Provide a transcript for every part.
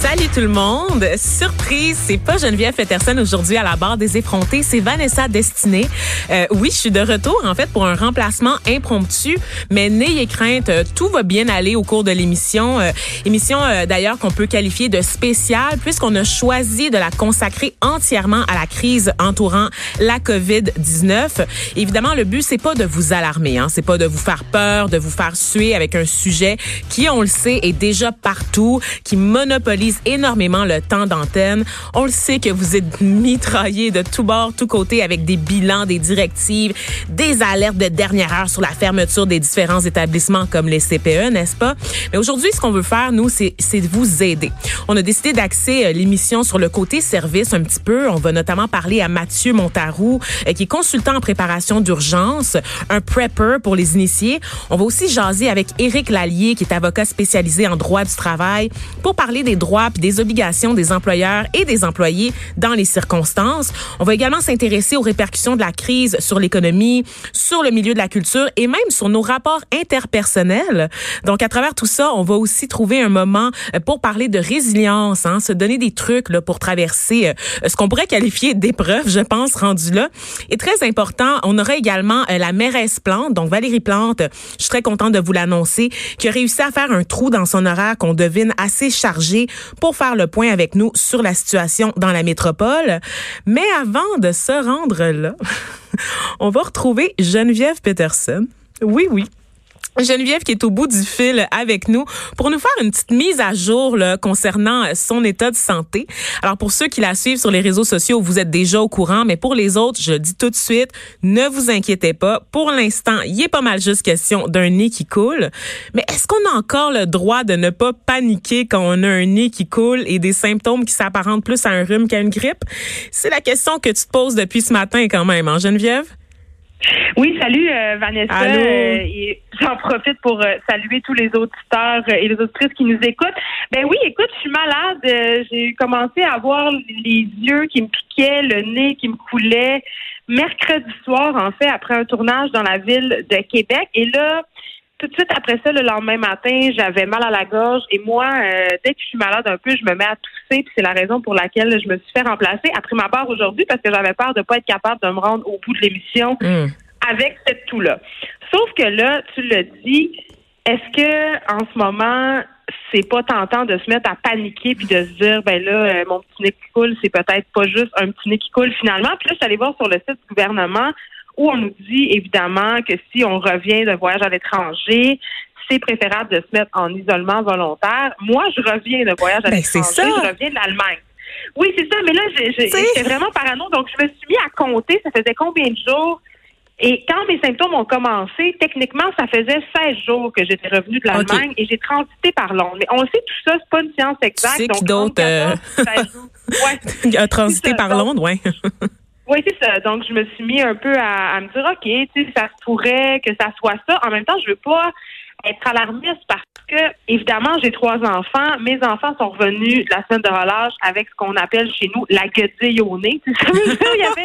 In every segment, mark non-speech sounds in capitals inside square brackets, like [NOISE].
Salut tout le monde. Surprise, c'est pas Geneviève Peterson aujourd'hui à la barre des effrontés, c'est Vanessa Destinée. Euh, oui, je suis de retour en fait pour un remplacement impromptu, mais n'ayez crainte, euh, tout va bien aller au cours de l'émission. Euh, émission euh, d'ailleurs qu'on peut qualifier de spéciale puisqu'on a choisi de la consacrer entièrement à la crise entourant la COVID-19. Évidemment, le but c'est pas de vous alarmer, hein, c'est pas de vous faire peur, de vous faire suer avec un sujet qui, on le sait, est déjà partout, qui monopolise énormément le temps d'antenne. On le sait que vous êtes mitraillés de tous bords, tous côtés avec des bilans, des directives, des alertes de dernière heure sur la fermeture des différents établissements comme les CPE, n'est-ce pas? Mais aujourd'hui, ce qu'on veut faire, nous, c'est de vous aider. On a décidé d'axer l'émission sur le côté service un petit peu. On va notamment parler à Mathieu Montarou, qui est consultant en préparation d'urgence, un prepper pour les initiés. On va aussi jaser avec Éric Lallier, qui est avocat spécialisé en droit du travail, pour parler des droits puis des obligations des employeurs et des employés dans les circonstances. On va également s'intéresser aux répercussions de la crise sur l'économie, sur le milieu de la culture et même sur nos rapports interpersonnels. Donc, à travers tout ça, on va aussi trouver un moment euh, pour parler de résilience, hein, se donner des trucs là, pour traverser euh, ce qu'on pourrait qualifier d'épreuve, je pense, rendu là. Et très important, on aura également euh, la mairesse Plante, donc Valérie Plante, je suis très contente de vous l'annoncer, qui a réussi à faire un trou dans son horaire qu'on devine assez chargé pour faire le point avec nous sur la situation dans la métropole. Mais avant de se rendre là, [LAUGHS] on va retrouver Geneviève Peterson. Oui, oui. Geneviève qui est au bout du fil avec nous pour nous faire une petite mise à jour concernant son état de santé. Alors pour ceux qui la suivent sur les réseaux sociaux, vous êtes déjà au courant, mais pour les autres, je dis tout de suite, ne vous inquiétez pas. Pour l'instant, il est pas mal juste question d'un nez qui coule. Mais est-ce qu'on a encore le droit de ne pas paniquer quand on a un nez qui coule et des symptômes qui s'apparentent plus à un rhume qu'à une grippe? C'est la question que tu te poses depuis ce matin quand même, hein, Geneviève? Oui, salut euh, Vanessa. Euh, J'en profite pour euh, saluer tous les auditeurs et les auditrices qui nous écoutent. Ben oui, écoute, je suis malade. J'ai commencé à avoir les yeux qui me piquaient, le nez qui me coulait mercredi soir, en fait, après un tournage dans la ville de Québec. Et là, tout de suite après ça, le lendemain matin, j'avais mal à la gorge. Et moi, dès que je suis malade un peu, je me mets à tousser. Puis c'est la raison pour laquelle je me suis fait remplacer après ma part aujourd'hui parce que j'avais peur de pas être capable de me rendre au bout de l'émission. Mmh avec cette toux-là. Sauf que là, tu le dis, est-ce que en ce moment, c'est pas tentant de se mettre à paniquer puis de se dire ben là, euh, mon petit nez qui coule, c'est peut-être pas juste un petit nez qui coule finalement? Puis là, je suis allée voir sur le site du gouvernement où on nous dit évidemment que si on revient de voyage à l'étranger, c'est préférable de se mettre en isolement volontaire. Moi, je reviens de voyage à Ben, l'étranger, c'est ça. je reviens de l'Allemagne. Oui, c'est ça, mais là, j'étais vraiment parano, donc je me suis mis à compter, ça faisait combien de jours? Et quand mes symptômes ont commencé, techniquement, ça faisait 16 jours que j'étais revenue de l'Allemagne et j'ai transité par Londres. Mais on le sait, tout ça, c'est pas une science exacte. sais donc, d'autre, entre 14 16 jours. Ouais. [LAUGHS] a transité par Londres, ouais. [LAUGHS] Oui, c'est ça. Donc, je me suis mis un peu à, me dire, OK, tu sais, ça pourrait que ça soit ça. En même temps, je veux pas être alarmiste parce que, évidemment, j'ai trois enfants. Mes enfants sont revenus de la semaine de relâche avec ce qu'on appelle chez nous la guedille au nez. [LAUGHS] Il y avait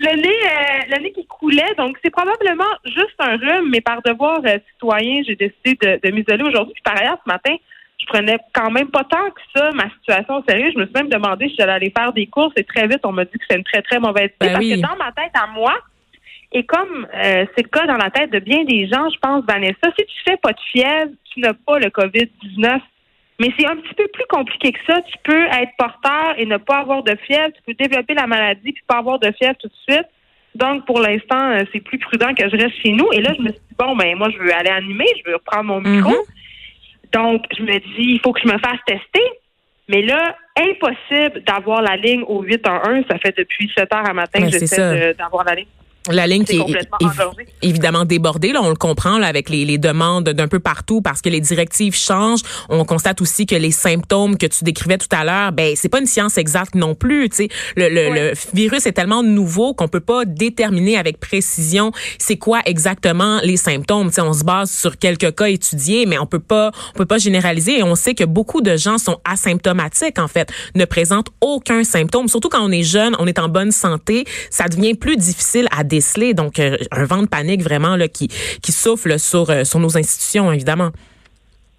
le nez, euh, le nez qui coulait. Donc, c'est probablement juste un rhume, mais par devoir euh, citoyen, j'ai décidé de, de m'isoler aujourd'hui. Puis, par ailleurs, ce matin, je prenais quand même pas tant que ça ma situation au sérieux. Je me suis même demandé si j'allais aller faire des courses et très vite, on m'a dit que c'est une très, très mauvaise idée Ben parce oui. que dans ma tête à moi, et comme euh, c'est le cas dans la tête de bien des gens, je pense, Vanessa, si tu fais pas de fièvre, tu n'as pas le COVID-19. Mais c'est un petit peu plus compliqué que ça. Tu peux être porteur et ne pas avoir de fièvre. Tu peux développer la maladie puis pas avoir de fièvre tout de suite. Donc, pour l'instant, euh, c'est plus prudent que je reste chez nous. Et là, je me suis dit, bon, ben moi, je veux aller animer, je veux reprendre mon micro. Mhm. Donc, je me dis, il faut que je me fasse tester. Mais là, impossible d'avoir la ligne au 811. Ça fait depuis 7 heures à matin Ouais, que j'essaie d'avoir la ligne. La ligne C'est qui est évidemment débordée, là, on le comprend là, avec les, les demandes d'un peu partout parce que les directives changent. On constate aussi que les symptômes que tu décrivais tout à l'heure, ben c'est pas une science exacte non plus. Tu sais, le, le, le virus est tellement nouveau qu'on peut pas déterminer avec précision c'est quoi exactement les symptômes. Tu sais, on se base sur quelques cas étudiés, mais on peut pas on peut pas généraliser. Et on sait que beaucoup de gens sont asymptomatiques en fait, ne présentent aucun symptôme. Surtout quand on est jeune, on est en bonne santé, ça devient plus difficile à Donc, euh, un vent de panique vraiment là, qui, qui souffle sur, euh, sur nos institutions, évidemment.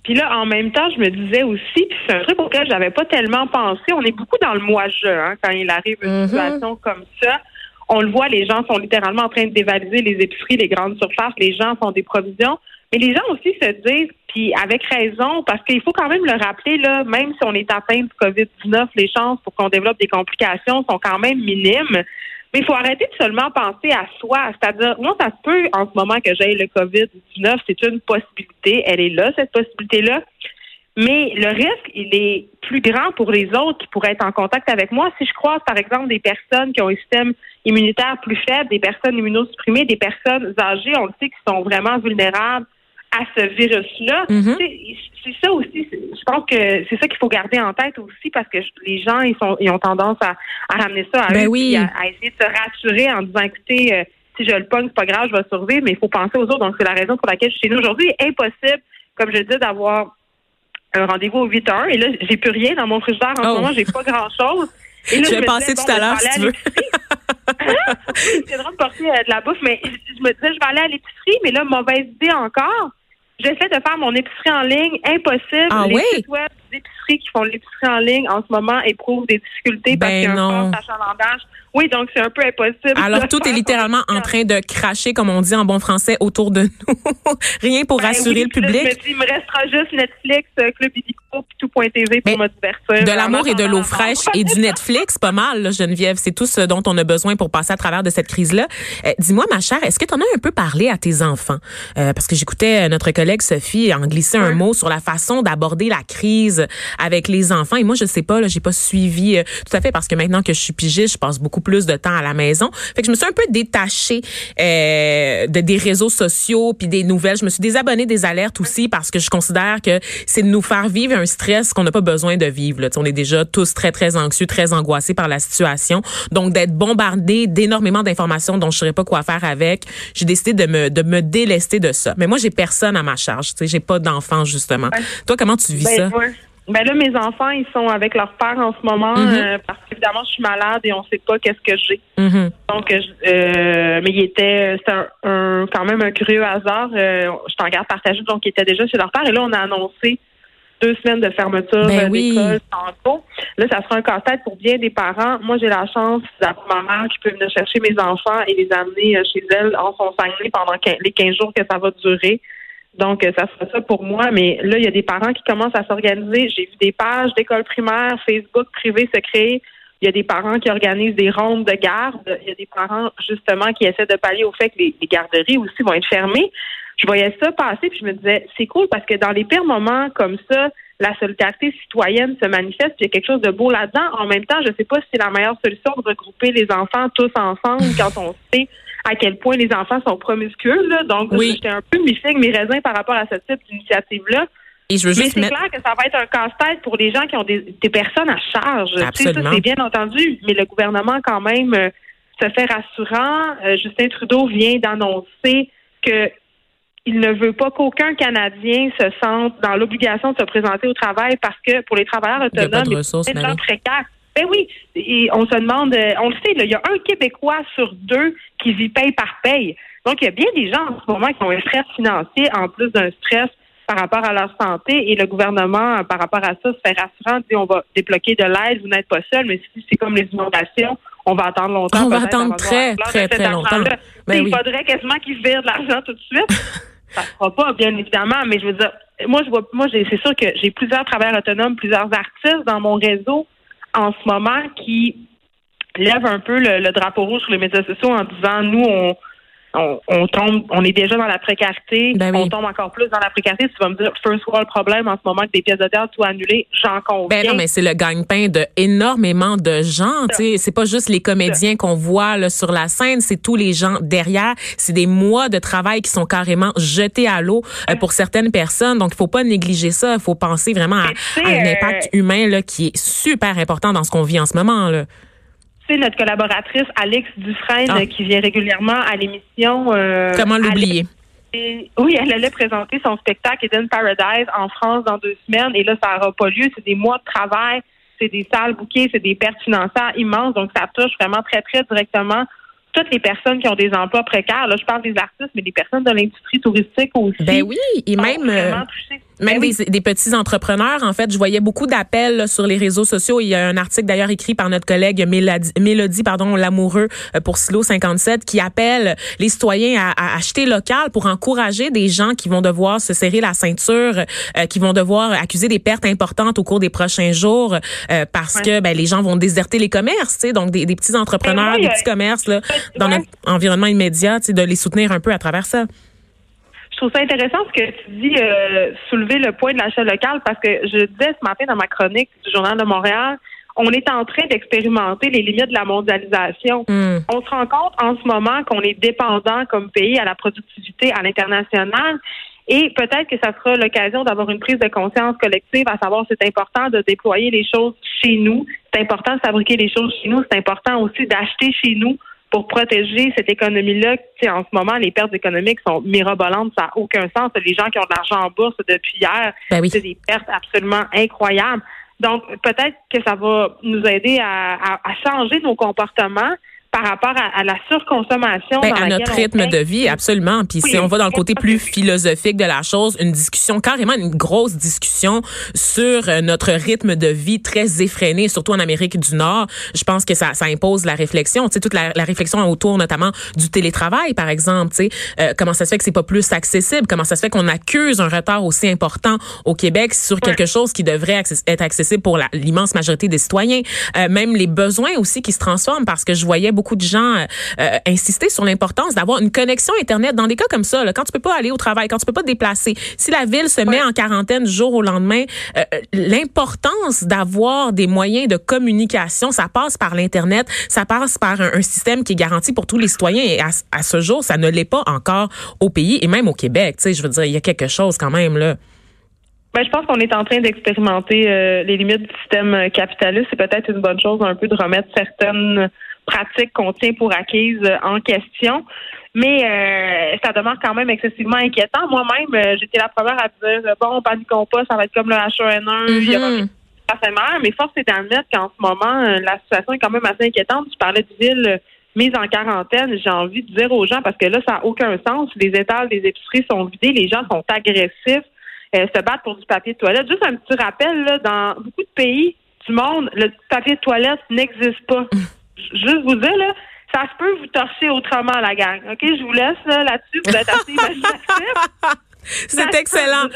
Puis là, en même temps, je me disais aussi, puis c'est un truc auquel j'avais pas tellement pensé. On est beaucoup dans le moi-je hein, quand il arrive une Mhm. situation comme ça. On le voit, les gens sont littéralement en train de dévaliser les épiceries, les grandes surfaces. Les gens font des provisions. Mais les gens aussi se disent, puis avec raison, parce qu'il faut quand même le rappeler, là, même si on est atteint du COVID-19, les chances pour qu'on développe des complications sont quand même minimes. Mais il faut arrêter de seulement penser à soi. C'est-à-dire, moi, ça peut en ce moment que j'aille le COVID-19. C'est une possibilité. Elle est là, cette possibilité-là. Mais le risque, il est plus grand pour les autres qui pourraient être en contact avec moi. Si je croise, par exemple, des personnes qui ont un système immunitaire plus faible, des personnes immunosupprimées, des personnes âgées, on le sait, qui sont vraiment vulnérables à ce virus-là. Mhm. C'est ça aussi. Je pense que c'est ça qu'il faut garder en tête aussi parce que les gens, ils sont, ils ont tendance à, à ramener ça à Ben eux, oui. à, à essayer de se rassurer en disant, écoutez, euh, si je le pogne, c'est pas grave, je vais survivre, mais il faut penser aux autres. Donc, c'est la raison pour laquelle je suis chez nous aujourd'hui. Impossible, comme je dis, d'avoir un rendez-vous au 8 heures. Et là, j'ai plus rien dans mon frigidaire en Oh. ce moment. J'ai pas grand-chose. Et là, Je vais tout à l'heure, ben, si tu veux. [LAUGHS] C'est drôle de porter euh, de la bouffe, mais je je me disais, je vais aller à l'épicerie, mais là, mauvaise idée encore. J'essaie de faire mon épicerie en ligne. Impossible. Ah Les oui? sites web d'épicerie qui font l'épicerie en ligne en ce moment éprouvent des difficultés parce Ben qu'il y a un fort achalandage. Oui, donc c'est un peu impossible. Alors, [LAUGHS] tout est littéralement en train de cracher, comme on dit en bon français, autour de nous. [LAUGHS] Rien pour Ben rassurer oui, le public. je me dis, il me restera juste Netflix, euh, Club Illico, puis tout.tv pour Mais me divertir. De l'amour et de l'eau fraîche et du Netflix, pas mal, là, Geneviève. C'est tout ce dont on a besoin pour passer à travers de cette crise-là. Euh, Dis-moi, ma chère, est-ce que tu en as un peu parlé à tes enfants? Euh, parce que j'écoutais notre collègue Sophie en glisser un mot sur la façon d'aborder la crise avec les enfants. Et moi, je sais pas, là, j'ai pas suivi euh, tout à fait parce que maintenant que je suis pigiste, je passe beaucoup plus de temps à la maison. Fait que je me suis un peu détachée euh, de des réseaux sociaux puis des nouvelles. Je me suis désabonnée des alertes aussi parce que je considère que c'est de nous faire vivre un stress qu'on n'a pas besoin de vivre. Là. On est déjà tous très, très anxieux, très angoissés par la situation. Donc, d'être bombardé d'énormément d'informations dont je ne saurais pas quoi faire avec, j'ai décidé de me, de me délester de ça. Mais moi, j'ai personne à ma charge. Tu sais, j'ai pas d'enfants, justement. Ouais. Toi, comment tu vis ça? Ben, ouais. Ben là, mes enfants, ils sont avec leur père en ce moment Mhm. euh, parce qu'évidemment, je suis malade et on sait pas qu'est-ce que j'ai. Mhm. Donc, euh, euh, mais il était, c'était un, un- quand même un curieux hasard. Euh, je t'en garde partagé, donc ils étaient déjà chez leur père. Et là, on a annoncé deux semaines de fermeture Ben euh, oui. d'école. Là, ça sera un casse-tête pour bien des parents. Moi, j'ai la chance d'avoir ma mère qui peut venir chercher mes enfants et les amener euh, chez elle en son Saguenay pendant les 15 jours que ça va durer. Donc, euh, ça sera ça pour moi. Mais là, il y a des parents qui commencent à s'organiser. J'ai vu des pages d'école primaire, Facebook privé se. Il y a des parents qui organisent des rondes de garde. Il y a des parents, justement, qui essaient de pallier au fait que les garderies aussi vont être fermées. Je voyais ça passer, puis je me disais, c'est cool parce que dans les pires moments comme ça, la solidarité citoyenne se manifeste, puis il y a quelque chose de beau là-dedans. En même temps, je ne sais pas si c'est la meilleure solution de regrouper les enfants tous ensemble [LAUGHS] quand on sait à quel point les enfants sont promiscueux. Là. Donc, Oui. j'étais un peu mi-figue, mi-raisin par rapport à ce type d'initiative-là. Et je veux Mais c'est mettre... clair que ça va être un casse-tête pour les gens qui ont des, des personnes à charge. Tu sais, Absolument. ça, c'est bien entendu, mais le gouvernement, quand même, euh, se fait rassurant. Euh, Justin Trudeau vient d'annoncer que il ne veut pas qu'aucun Canadien se sente dans l'obligation de se présenter au travail parce que pour les travailleurs autonomes, de gens Marie. précaires, ben oui, et on se demande, euh, on le sait, là, il y a un Québécois sur deux qui vit paye par paye. Donc, il y a bien des gens en ce moment qui ont un stress financier en plus d'un stress par rapport à leur santé et le gouvernement, par rapport à ça, se fait rassurant, dit on va débloquer de l'aide, vous n'êtes pas seul, mais si c'est comme les inondations, on va attendre longtemps. On va attendre de très, très, très longtemps. Ben il faudrait quasiment qu'ils virent de l'argent tout de suite. [LAUGHS] ça pas, bien évidemment, mais je veux dire, moi, je vois, moi, c'est sûr que j'ai plusieurs travailleurs autonomes, plusieurs artistes dans mon réseau en ce moment qui lèvent un peu le, le drapeau rouge sur les médias sociaux en disant, nous, on, on, on tombe, on est déjà dans la précarité, Ben oui. on tombe encore plus dans la précarité. Tu vas me dire, first world problème en ce moment que des pièces de théâtre tout annulées, j'en conviens. Ben non, mais c'est le gagne-pain de énormément de gens. Tu sais, c'est pas juste les comédiens qu'on voit là, sur la scène, c'est tous les gens derrière. C'est des mois de travail qui sont carrément jetés à l'eau euh, pour certaines personnes. Donc, il faut pas négliger ça. Il faut penser vraiment à, à un euh, impact humain là, qui est super important dans ce qu'on vit en ce moment. Là. Tu sais, notre collaboratrice Alex Dufresne, Ah. qui vient régulièrement à l'émission. euh, Comment l'oublier? Et- oui, elle allait présenter son spectacle Eden Paradise en France dans deux semaines et là, ça n'aura pas lieu. C'est des mois de travail, c'est des salles bouquées, c'est des pertes financières immenses. Donc, ça touche vraiment très, très directement toutes les personnes qui ont des emplois précaires. Là, je parle des artistes, mais des personnes de l'industrie touristique aussi. Ben oui, et même... vraiment touchées. Même ben des, petits entrepreneurs, en fait, je voyais beaucoup d'appels sur les réseaux sociaux. Il y a un article d'ailleurs écrit par notre collègue Mélodie, Mélodie pardon, Lamoureux euh, pour Silo 57 qui appelle les citoyens à, acheter local pour encourager des gens qui vont devoir se serrer la ceinture, euh, qui vont devoir accuser des pertes importantes au cours des prochains jours euh, parce que ben, les gens vont déserter les commerces, donc des, des petits entrepreneurs, ben des petits commerces là, dans notre environnement immédiat, de les soutenir un peu à travers ça trouve ça intéressant ce que tu dis, euh, soulever le point de l'achat local, parce que je disais ce matin dans ma chronique du Journal de Montréal, on est en train d'expérimenter les limites de la mondialisation. Hmm. On se rend compte en ce moment qu'on est dépendant comme pays à la productivité à l'international. Et peut-être que ça sera l'occasion d'avoir une prise de conscience collective, à savoir c'est important de déployer les choses chez nous, c'est important de fabriquer les choses chez nous, c'est important aussi d'acheter chez nous pour protéger cette économie-là. En ce moment, les pertes économiques sont mirobolantes, ça n'a aucun sens. Les gens qui ont de l'argent en bourse depuis hier, ben c'est des pertes absolument incroyables. Donc, peut-être que ça va nous aider à changer nos comportements par rapport à, la surconsommation. Ben, à notre rythme de vie, absolument. Puis si on va dans le côté plus philosophique de la chose, une discussion, carrément une grosse discussion sur euh, notre rythme de vie très effréné, surtout en Amérique du Nord. Je pense que ça, ça impose la réflexion. Tu sais, toute la, la, réflexion autour notamment du télétravail, par exemple. Tu sais, euh, comment ça se fait que c'est pas plus accessible? Comment ça se fait qu'on accuse un retard aussi important au Québec sur quelque chose qui devrait être accessible pour l'immense majorité des citoyens? Euh, même les besoins aussi qui se transforment parce que je voyais beaucoup beaucoup de gens euh, euh, insister sur l'importance d'avoir une connexion Internet dans des cas comme ça, là, quand tu peux pas aller au travail, quand tu peux pas te déplacer. Si la ville se met en quarantaine du jour au lendemain, euh, l'importance d'avoir des moyens de communication, ça passe par l'Internet, ça passe par un, système qui est garanti pour tous les citoyens. Et à, ce jour, ça ne l'est pas encore au pays et même au Québec. Tu sais, je veux dire, il y a quelque chose quand même là. Ben, je pense qu'on est en train d'expérimenter les limites du système capitaliste. C'est peut-être une bonne chose un peu de remettre certaines pratique qu'on tient pour acquise euh, en question. Mais euh, ça demeure quand même excessivement inquiétant. Moi-même, euh, j'étais la première à dire bon, paniquons pas, ça va être comme le H1N1, il y aura mal, mais force est d'admettre qu'en ce moment, la situation est quand même assez inquiétante. Tu parlais de ville mise en quarantaine, j'ai envie de dire aux gens, parce que là, ça n'a aucun sens. Les étals des épiceries sont vidés, les gens sont agressifs, se battent pour du papier de toilette. Juste un petit rappel, là, dans beaucoup de pays du monde, le papier de toilette n'existe pas. [LAUGHS] juste vous dire, là, ça se peut vous torcher autrement, la gang. OK? Je vous laisse là, là-dessus. Vous êtes assez imaginatif. [LAUGHS] C'est excellent.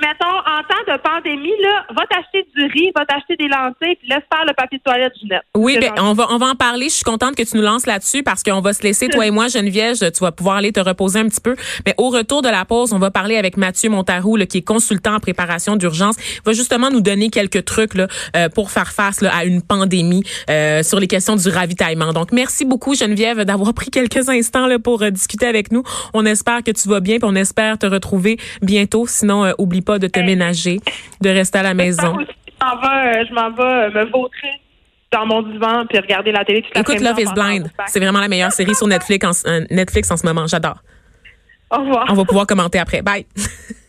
mettons, en temps de pandémie, là, va t'acheter du riz, va t'acheter des lentilles, puis laisse faire le papier de toilette, Ginette. Oui, ben, on va, on va en parler. Je suis contente que tu nous lances là-dessus parce qu'on va se laisser, toi et moi, Geneviève, tu vas pouvoir aller te reposer un petit peu. Mais au retour de la pause, on va parler avec Mathieu Montarou, qui est consultant en préparation d'urgence. Il va justement nous donner quelques trucs là, euh, pour faire face là, à une pandémie euh, sur les questions du ravitaillement. Donc, merci beaucoup, Geneviève, d'avoir pris quelques instants là, pour euh, discuter avec nous. On espère que tu vas bien, puis on espère te retrouver bientôt. Sinon, euh, oublie pas de te ménager, de rester à la maison. Je m'en vais, euh, me vautrer dans mon divan puis regarder la télé Écoute Love is Blind. C'est vraiment la meilleure [LAUGHS] série sur Netflix en, euh, Netflix en ce moment. J'adore. Au revoir. On va pouvoir commenter après. Bye. [LAUGHS]